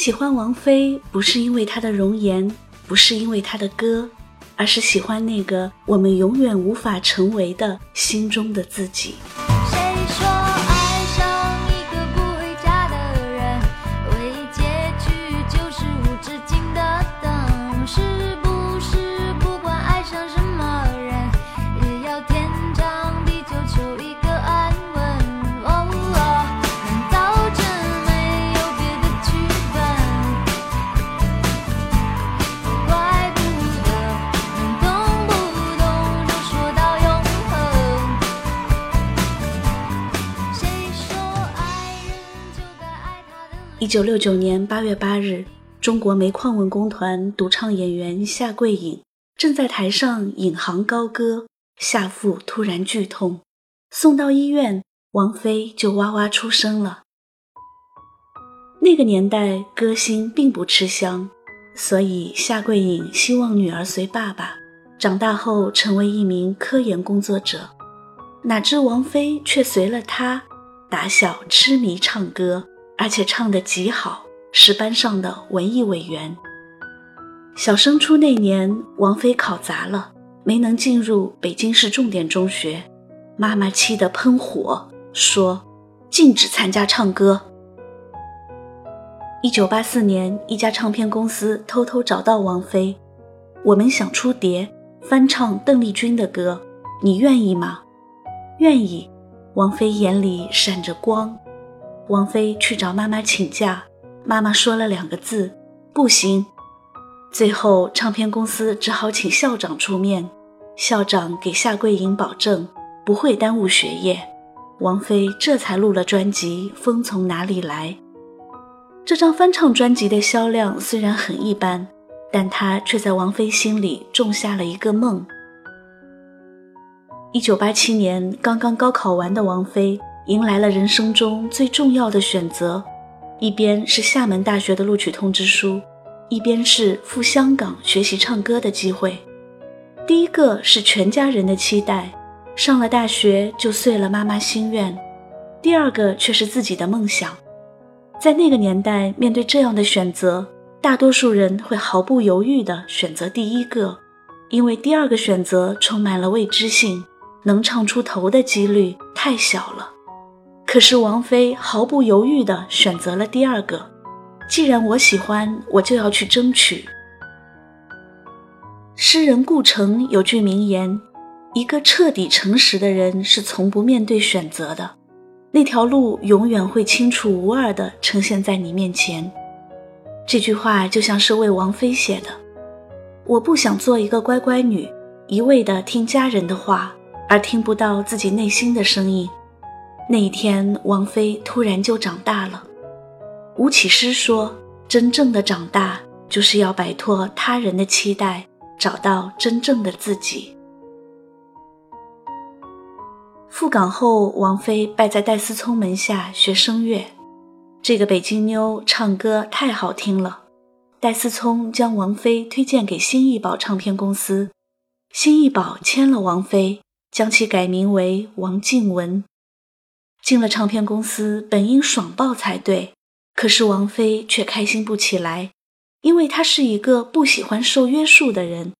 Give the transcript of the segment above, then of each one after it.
喜欢王菲，不是因为她的容颜，不是因为她的歌，而是喜欢那个我们永远无法成为的心中的自己。九六九年八月八日，中国煤矿文工团独唱演员夏桂影正在台上引吭高歌，下腹突然剧痛，送到医院，王菲就哇哇出声了。那个年代，歌星并不吃香，所以夏桂影希望女儿随爸爸长大后成为一名科研工作者，哪知王菲却随了他，打小痴迷唱歌。而且唱得极好，是班上的文艺委员。小升初那年，王菲考砸了，没能进入北京市重点中学，妈妈气得喷火，说禁止参加唱歌。一九八四年，一家唱片公司偷偷找到王菲，我们想出碟，翻唱邓丽君的歌，你愿意吗？愿意。王菲眼里闪着光。王菲去找妈妈请假，妈妈说了两个字：“不行。”最后，唱片公司只好请校长出面。校长给夏桂隐保证不会耽误学业，王菲这才录了专辑《风从哪里来》。这张翻唱专辑的销量虽然很一般，但它却在王菲心里种下了一个梦。一九八七年，刚刚高考完的王菲。迎来了人生中最重要的选择，一边是厦门大学的录取通知书，一边是赴香港学习唱歌的机会。第一个是全家人的期待，上了大学就遂了妈妈心愿；第二个却是自己的梦想。在那个年代，面对这样的选择，大多数人会毫不犹豫地选择第一个，因为第二个选择充满了未知性，能唱出头的几率太小了。可是王菲毫不犹豫地选择了第二个。既然我喜欢，我就要去争取。诗人顾城有句名言：“一个彻底诚实的人是从不面对选择的，那条路永远会清楚无二地呈现在你面前。”这句话就像是为王菲写的。我不想做一个乖乖女，一味地听家人的话，而听不到自己内心的声音。那一天，王菲突然就长大了。吴启诗说：“真正的长大，就是要摆脱他人的期待，找到真正的自己。”赴港后，王菲拜在戴思聪门下学声乐。这个北京妞唱歌太好听了，戴思聪将王菲推荐给新艺宝唱片公司，新艺宝签了王菲，将其改名为王静雯。进了唱片公司，本应爽爆才对，可是王菲却开心不起来，因为她是一个不喜欢受约束的人。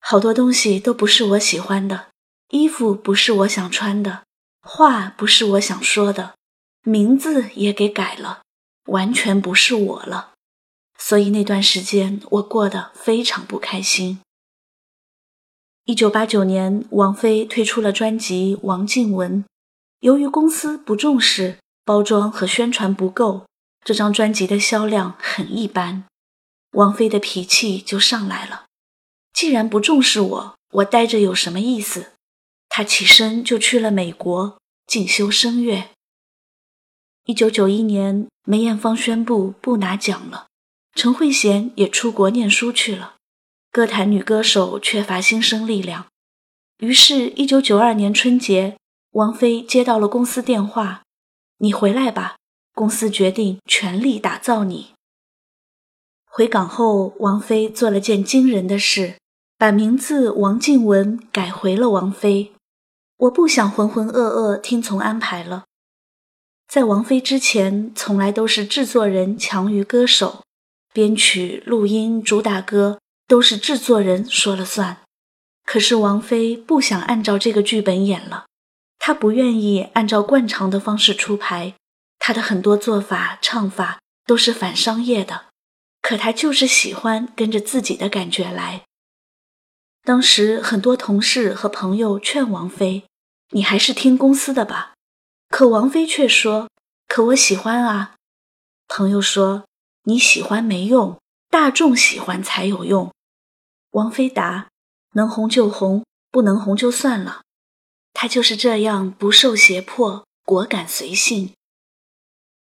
好多东西都不是我喜欢的，衣服不是我想穿的，话不是我想说的，名字也给改了，完全不是我了。所以那段时间我过得非常不开心。一九八九年，王菲推出了专辑《王静雯》。由于公司不重视包装和宣传不够，这张专辑的销量很一般。王菲的脾气就上来了。既然不重视我，我待着有什么意思？她起身就去了美国进修声乐。一九九一年，梅艳芳宣布不拿奖了，陈慧娴也出国念书去了，歌坛女歌手缺乏新生力量。于是，一九九二年春节。王菲接到了公司电话：“你回来吧，公司决定全力打造你。”回港后，王菲做了件惊人的事，把名字王静雯改回了王菲。我不想浑浑噩噩听从安排了。在王菲之前，从来都是制作人强于歌手，编曲、录音、主打歌都是制作人说了算。可是王菲不想按照这个剧本演了，他不愿意按照惯常的方式出牌，他的很多做法、唱法都是反商业的。可他就是喜欢跟着自己的感觉来。当时很多同事和朋友劝王菲：“你还是听公司的吧。”可王菲却说：“可我喜欢啊。”朋友说：“你喜欢没用，大众喜欢才有用。”王菲答。能红就红，不能红就算了。他就是这样不受胁迫，果敢随性。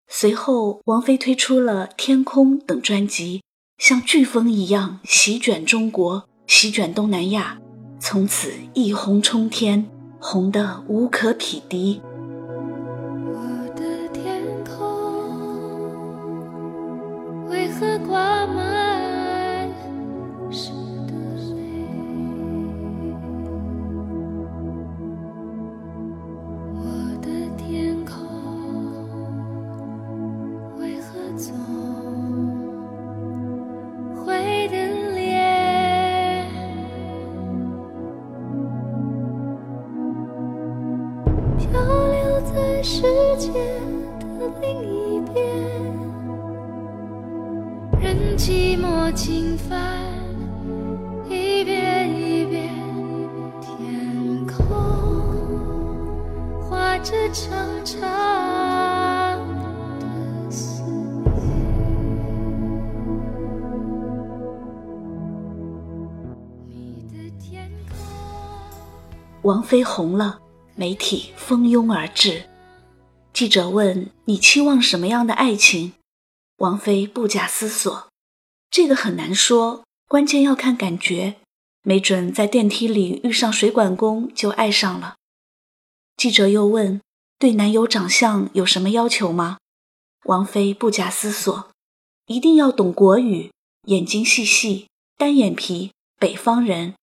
随后，王菲推出了《天空》等专辑，像飓风一样席卷中国，席卷东南亚，从此一红冲天，红得无可匹敌。我的天空为何挂满？画着长长的。王菲红了，媒体蜂拥而至。记者问：“你期望什么样的爱情？”王菲不假思索：“这个很难说，关键要看感觉。没准在电梯里遇上水管工就爱上了。”记者又问：“对男友长相有什么要求吗？”王菲不假思索：“一定要懂国语，眼睛细细，单眼皮，北方人。”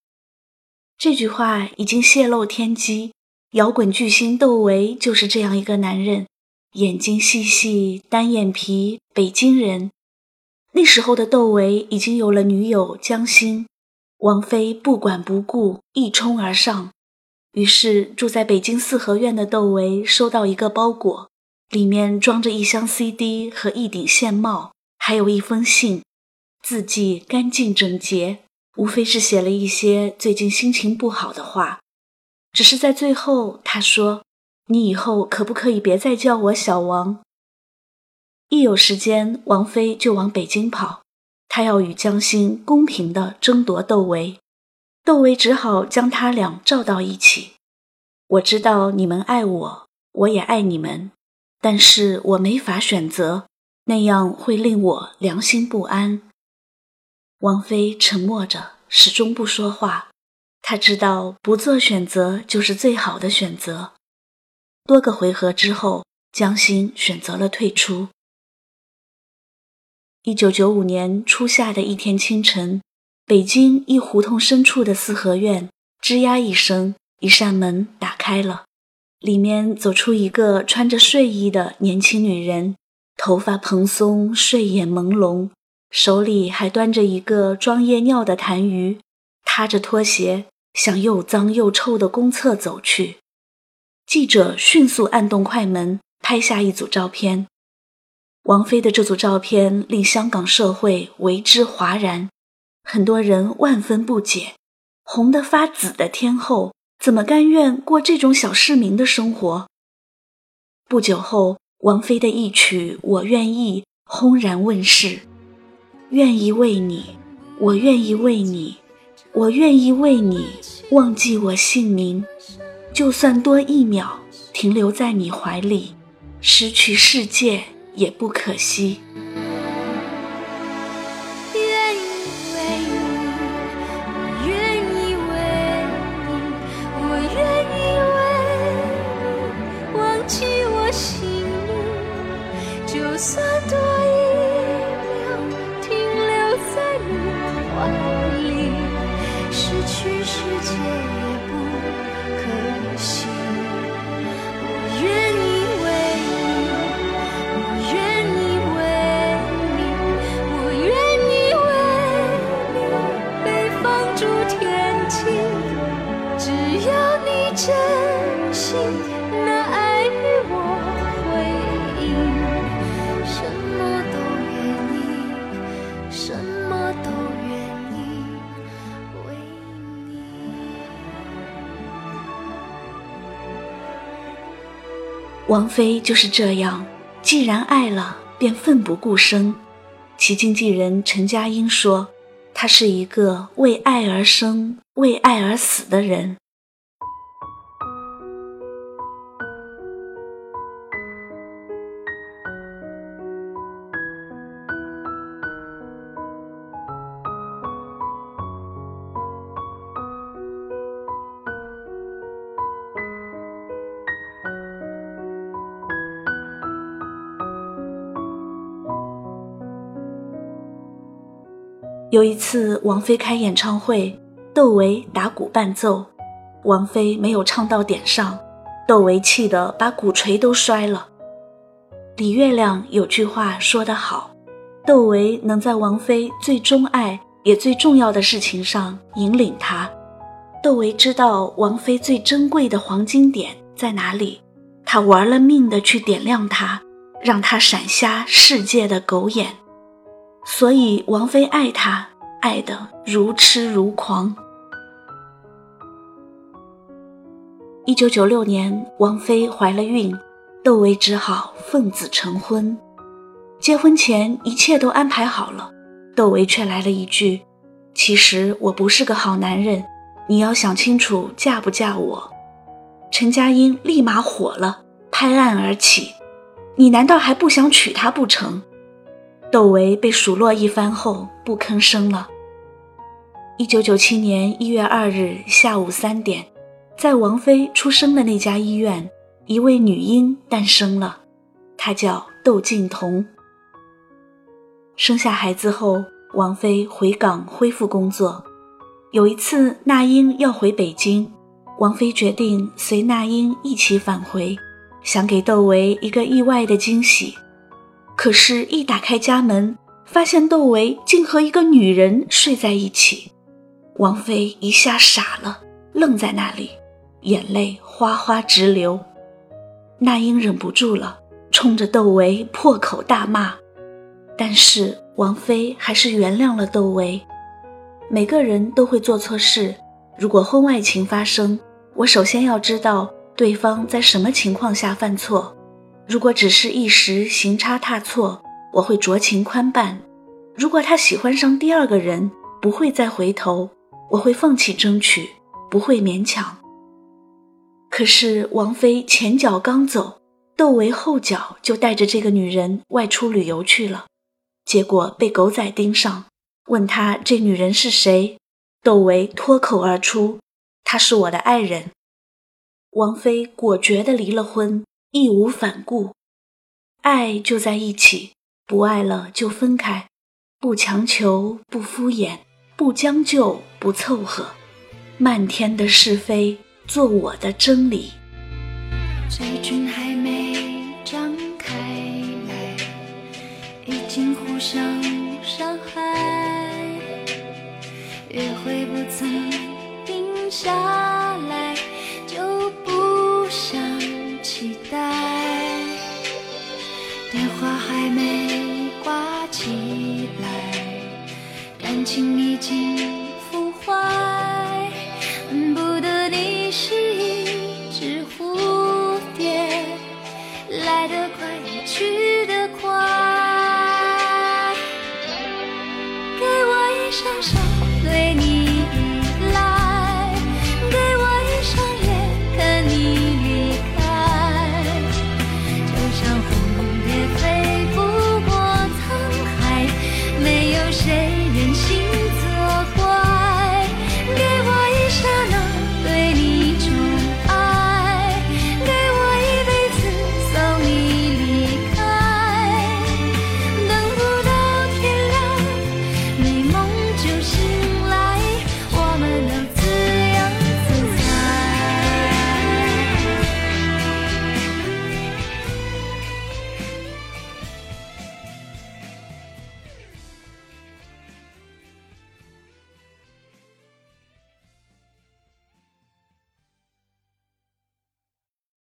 这句话已经泄露天机。摇滚巨星窦唯就是这样一个男人，眼睛细细，单眼皮，北京人。那时候的窦唯已经有了女友江心，王菲不管不顾，一冲而上。于是住在北京四合院的窦唯收到一个包裹，里面装着一箱 CD 和一顶线帽，还有一封信，字迹干净整洁，无非是写了一些最近心情不好的话。只是在最后，他说：“你以后可不可以别再叫我小王？”一有时间，王菲就往北京跑，她要与江心公平地争夺窦唯。窦唯只好将他俩照到一起。我知道你们爱我，我也爱你们，但是我没法选择，那样会令我良心不安。王菲沉默着，始终不说话。他知道不做选择就是最好的选择。多个回合之后，江欣选择了退出。一九九五年初夏的一天清晨，北京一胡同深处的四合院，吱呀一声，一扇门打开了，里面走出一个穿着睡衣的年轻女人，头发蓬松，睡眼朦胧，手里还端着一个装夜尿的痰盂，踏着拖鞋。向又脏又臭的公厕走去，记者迅速按动快门，拍下一组照片。王菲的这组照片令香港社会为之哗然，很多人万分不解：红得发紫的天后怎么甘愿过这种小市民的生活？不久后，王菲的一曲《我愿意》轰然问世：“愿意为你，我愿意为你。”我愿意为你忘记我姓名，就算多一秒停留在你怀里，失去世界也不可惜。王菲就是这样，既然爱了，便奋不顾身。其经纪人陈佳英说：“她是一个为爱而生、为爱而死的人。”有一次，王菲开演唱会，窦唯打鼓伴奏，王菲没有唱到点上，窦唯气得把鼓槌都摔了。李月亮有句话说得好，窦唯能在王菲最钟爱也最重要的事情上引领她。窦唯知道王菲最珍贵的黄金点在哪里，他玩了命的去点亮它，让它闪瞎世界的狗眼。所以王菲爱他，爱得如痴如狂。一九九六年，王菲怀了孕，窦唯只好奉子成婚。结婚前一切都安排好了，窦唯却来了一句：“其实我不是个好男人，你要想清楚嫁不嫁我。”陈嘉英立马火了，拍案而起：“你难道还不想娶她不成？”窦唯被数落一番后不吭声了。一九九七年一月二日下午三点，在王菲出生的那家医院，一位女婴诞生了，她叫窦靖童。生下孩子后，王菲回港恢复工作。有一次，那英要回北京，王菲决定随那英一起返回，想给窦唯一个意外的惊喜。可是，一打开家门，发现窦唯竟和一个女人睡在一起，王菲一下傻了，愣在那里，眼泪哗哗直流。那英忍不住了，冲着窦唯破口大骂，但是王菲还是原谅了窦唯。每个人都会做错事，如果婚外情发生，我首先要知道对方在什么情况下犯错。如果只是一时行差踏错，我会酌情宽办；如果他喜欢上第二个人，不会再回头，我会放弃争取，不会勉强。可是王菲前脚刚走，窦唯后脚就带着这个女人外出旅游去了，结果被狗仔盯上，问他这女人是谁，窦唯脱口而出：“她是我的爱人。”王菲果决地离了婚。义无反顾，爱就在一起，不爱了就分开，不强求，不敷衍，不将就，不凑合，漫天的是非做我的真理。追菌还没张开来，已经互相伤害，约会不曾停下